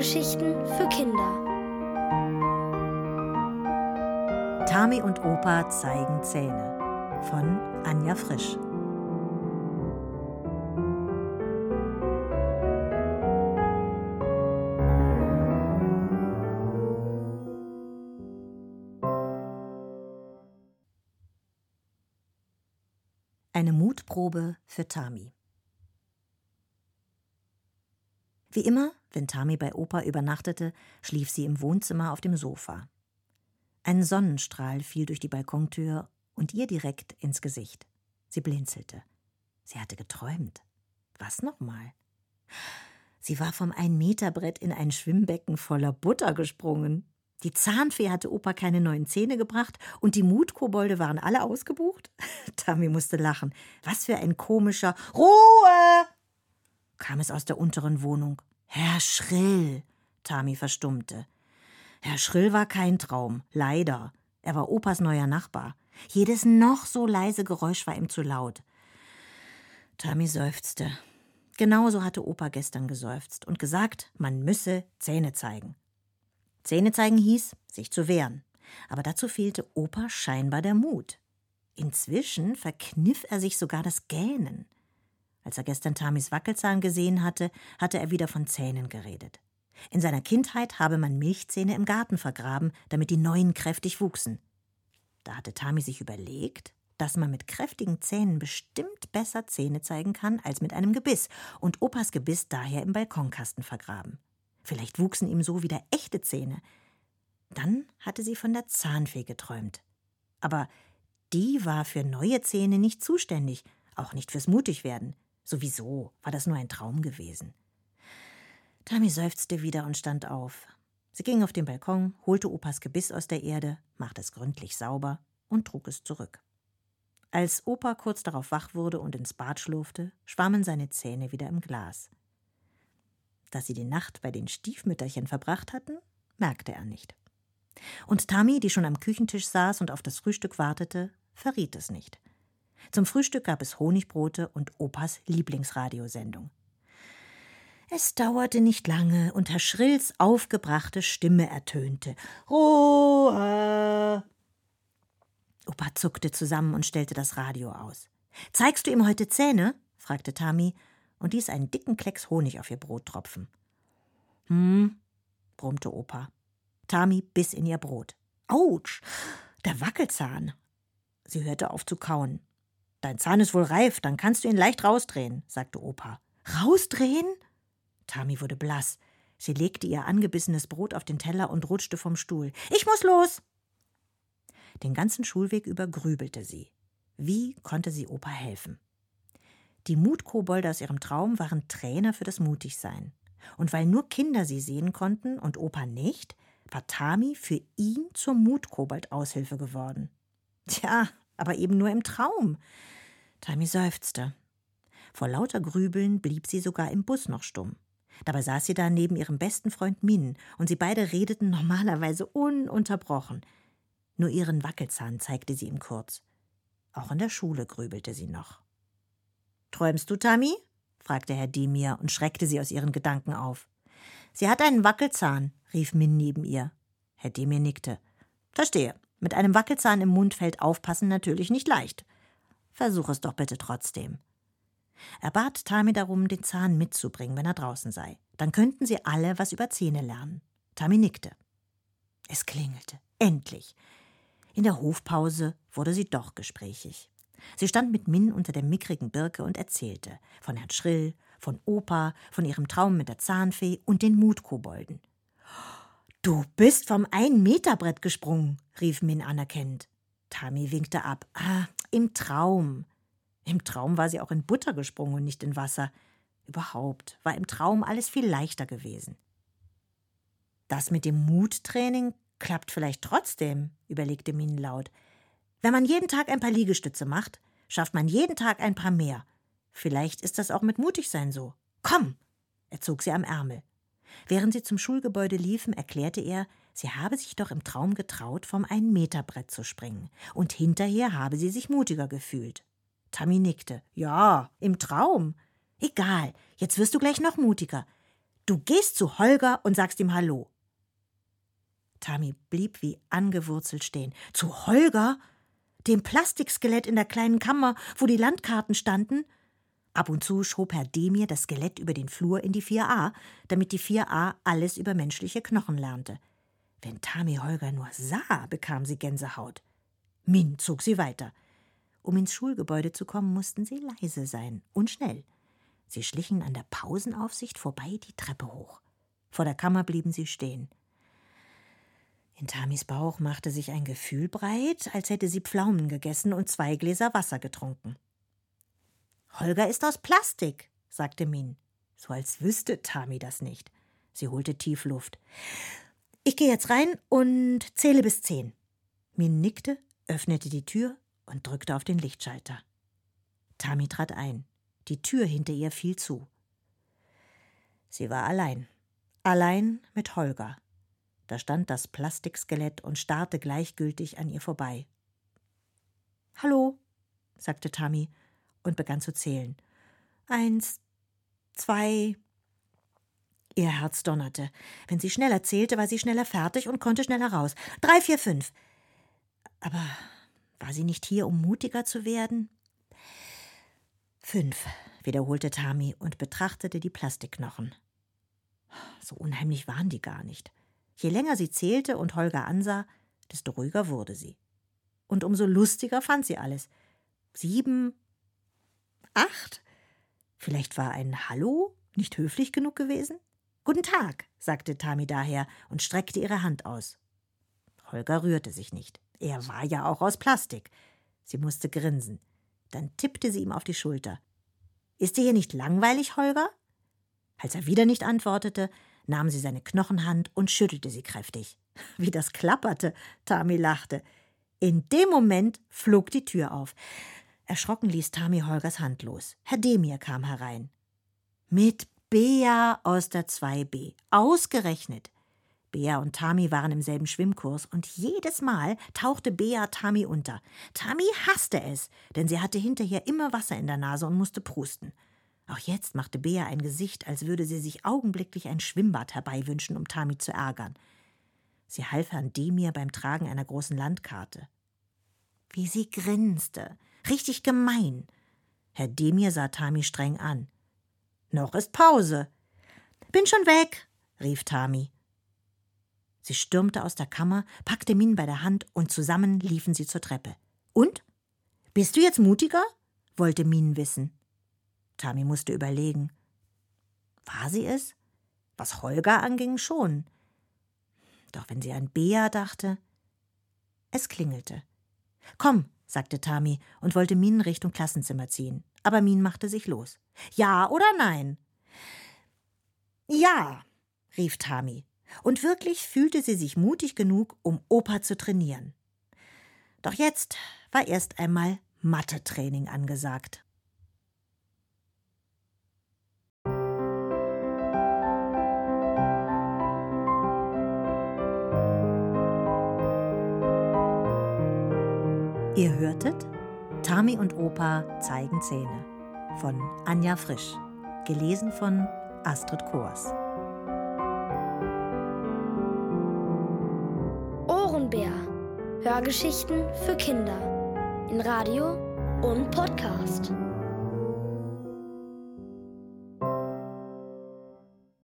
Hörgeschichten für Kinder. Tami und Opa zeigen Zähne von Anja Frisch. Eine Mutprobe für Tami. Wie immer, wenn Tami bei Opa übernachtete, schlief sie im Wohnzimmer auf dem Sofa. Ein Sonnenstrahl fiel durch die Balkontür und ihr direkt ins Gesicht. Sie blinzelte. Sie hatte geträumt. Was nochmal? Sie war vom Ein-Meter-Brett in ein Schwimmbecken voller Butter gesprungen. Die Zahnfee hatte Opa keine neuen Zähne gebracht und die Mutkobolde waren alle ausgebucht? Tami musste lachen. Was für ein komischer Ruhe! Kam es aus der unteren Wohnung. Herr Schrill. Tami verstummte. Herr Schrill war kein Traum, leider. Er war Opas neuer Nachbar. Jedes noch so leise Geräusch war ihm zu laut. Tami seufzte. Genauso hatte Opa gestern geseufzt und gesagt, man müsse Zähne zeigen. Zähne zeigen hieß, sich zu wehren. Aber dazu fehlte Opa scheinbar der Mut. Inzwischen verkniff er sich sogar das Gähnen. Als er gestern Tamis Wackelzahn gesehen hatte, hatte er wieder von Zähnen geredet. In seiner Kindheit habe man Milchzähne im Garten vergraben, damit die neuen kräftig wuchsen. Da hatte Tami sich überlegt, dass man mit kräftigen Zähnen bestimmt besser Zähne zeigen kann als mit einem Gebiss und Opas Gebiss daher im Balkonkasten vergraben. Vielleicht wuchsen ihm so wieder echte Zähne. Dann hatte sie von der Zahnfee geträumt. Aber die war für neue Zähne nicht zuständig, auch nicht fürs Mutigwerden. Sowieso war das nur ein Traum gewesen. Tami seufzte wieder und stand auf. Sie ging auf den Balkon, holte Opas Gebiss aus der Erde, machte es gründlich sauber und trug es zurück. Als Opa kurz darauf wach wurde und ins Bad schlurfte, schwammen seine Zähne wieder im Glas. Dass sie die Nacht bei den Stiefmütterchen verbracht hatten, merkte er nicht. Und Tami, die schon am Küchentisch saß und auf das Frühstück wartete, verriet es nicht. Zum Frühstück gab es Honigbrote und Opas Lieblingsradiosendung. Es dauerte nicht lange und Herr Schrills aufgebrachte Stimme ertönte. Ruhe! Opa zuckte zusammen und stellte das Radio aus. Zeigst du ihm heute Zähne? fragte Tami und ließ einen dicken Klecks Honig auf ihr Brot tropfen. Hm, brummte Opa. Tami biss in ihr Brot. Autsch, der Wackelzahn. Sie hörte auf zu kauen. Dein Zahn ist wohl reif, dann kannst du ihn leicht rausdrehen, sagte Opa. Rausdrehen? Tami wurde blass. Sie legte ihr angebissenes Brot auf den Teller und rutschte vom Stuhl. Ich muss los! Den ganzen Schulweg über grübelte sie. Wie konnte sie Opa helfen? Die Mutkobolde aus ihrem Traum waren Trainer für das Mutigsein. Und weil nur Kinder sie sehen konnten und Opa nicht, war Tami für ihn zur Mutkobold-Aushilfe geworden. Tja, aber eben nur im Traum. Tami seufzte. Vor lauter Grübeln blieb sie sogar im Bus noch stumm. Dabei saß sie da neben ihrem besten Freund Min, und sie beide redeten normalerweise ununterbrochen. Nur ihren Wackelzahn zeigte sie ihm kurz. Auch in der Schule grübelte sie noch. Träumst du, Tami? fragte Herr Demir und schreckte sie aus ihren Gedanken auf. Sie hat einen Wackelzahn, rief Min neben ihr. Herr Demir nickte. Verstehe. Mit einem Wackelzahn im Mund fällt Aufpassen natürlich nicht leicht. Versuch es doch bitte trotzdem. Er bat Tami darum, den Zahn mitzubringen, wenn er draußen sei. Dann könnten sie alle was über Zähne lernen. Tami nickte. Es klingelte. Endlich. In der Hofpause wurde sie doch gesprächig. Sie stand mit Min unter der mickrigen Birke und erzählte von Herrn Schrill, von Opa, von ihrem Traum mit der Zahnfee und den Mutkobolden. Du bist vom Ein-Meter-Brett gesprungen, rief Min anerkennend. Tami winkte ab. Ah, im Traum. Im Traum war sie auch in Butter gesprungen und nicht in Wasser. Überhaupt war im Traum alles viel leichter gewesen. Das mit dem Muttraining klappt vielleicht trotzdem, überlegte Min laut. Wenn man jeden Tag ein paar Liegestütze macht, schafft man jeden Tag ein paar mehr. Vielleicht ist das auch mit Mutigsein so. Komm! Er zog sie am Ärmel. Während sie zum Schulgebäude liefen, erklärte er, sie habe sich doch im Traum getraut, vom Ein-Meter-Brett zu springen, und hinterher habe sie sich mutiger gefühlt. Tammy nickte. Ja, im Traum. Egal, jetzt wirst du gleich noch mutiger. Du gehst zu Holger und sagst ihm Hallo. Tami blieb wie angewurzelt stehen. Zu Holger? Dem Plastikskelett in der kleinen Kammer, wo die Landkarten standen? Ab und zu schob Herr Demir das Skelett über den Flur in die 4a, damit die 4a alles über menschliche Knochen lernte. Wenn Tami Holger nur sah, bekam sie Gänsehaut. Min zog sie weiter. Um ins Schulgebäude zu kommen, mussten sie leise sein und schnell. Sie schlichen an der Pausenaufsicht vorbei die Treppe hoch. Vor der Kammer blieben sie stehen. In Tamis Bauch machte sich ein Gefühl breit, als hätte sie Pflaumen gegessen und zwei Gläser Wasser getrunken. Holger ist aus Plastik, sagte Min, so als wüsste Tami das nicht. Sie holte tief Luft. Ich gehe jetzt rein und zähle bis zehn. Min nickte, öffnete die Tür und drückte auf den Lichtschalter. Tami trat ein. Die Tür hinter ihr fiel zu. Sie war allein. Allein mit Holger. Da stand das Plastikskelett und starrte gleichgültig an ihr vorbei. Hallo, sagte Tami und begann zu zählen. Eins, zwei. Ihr Herz donnerte. Wenn sie schneller zählte, war sie schneller fertig und konnte schneller raus. Drei, vier, fünf. Aber war sie nicht hier, um mutiger zu werden? Fünf, wiederholte Tami und betrachtete die Plastikknochen. So unheimlich waren die gar nicht. Je länger sie zählte und Holger ansah, desto ruhiger wurde sie. Und umso lustiger fand sie alles. Sieben, acht? Vielleicht war ein Hallo nicht höflich genug gewesen? Guten Tag, sagte Tami daher und streckte ihre Hand aus. Holger rührte sich nicht. Er war ja auch aus Plastik. Sie musste grinsen. Dann tippte sie ihm auf die Schulter. Ist dir hier nicht langweilig, Holger? Als er wieder nicht antwortete, nahm sie seine Knochenhand und schüttelte sie kräftig. Wie das klapperte, Tami lachte. In dem Moment flog die Tür auf. Erschrocken ließ Tami Holgers Hand los. Herr Demir kam herein. Mit Bea aus der 2b. Ausgerechnet. Bea und Tami waren im selben Schwimmkurs und jedes Mal tauchte Bea Tami unter. Tami hasste es, denn sie hatte hinterher immer Wasser in der Nase und musste prusten. Auch jetzt machte Bea ein Gesicht, als würde sie sich augenblicklich ein Schwimmbad herbeiwünschen, um Tami zu ärgern. Sie half Herrn Demir beim Tragen einer großen Landkarte. Wie sie grinste. Richtig gemein. Herr Demir sah Tami streng an. Noch ist Pause. Bin schon weg, rief Tami. Sie stürmte aus der Kammer, packte Min bei der Hand und zusammen liefen sie zur Treppe. Und? Bist du jetzt mutiger? wollte Min wissen. Tami musste überlegen. War sie es? Was Holger anging, schon. Doch wenn sie an Bea dachte. Es klingelte. Komm, sagte Tami und wollte Min Richtung Klassenzimmer ziehen. Aber Min machte sich los. Ja oder nein? Ja, rief Tami. Und wirklich fühlte sie sich mutig genug, um Opa zu trainieren. Doch jetzt war erst einmal Mathe-Training angesagt. Ihr hörtet Tami und Opa zeigen Zähne von Anja Frisch, gelesen von Astrid Koers. Ohrenbär. Hörgeschichten für Kinder in Radio und Podcast.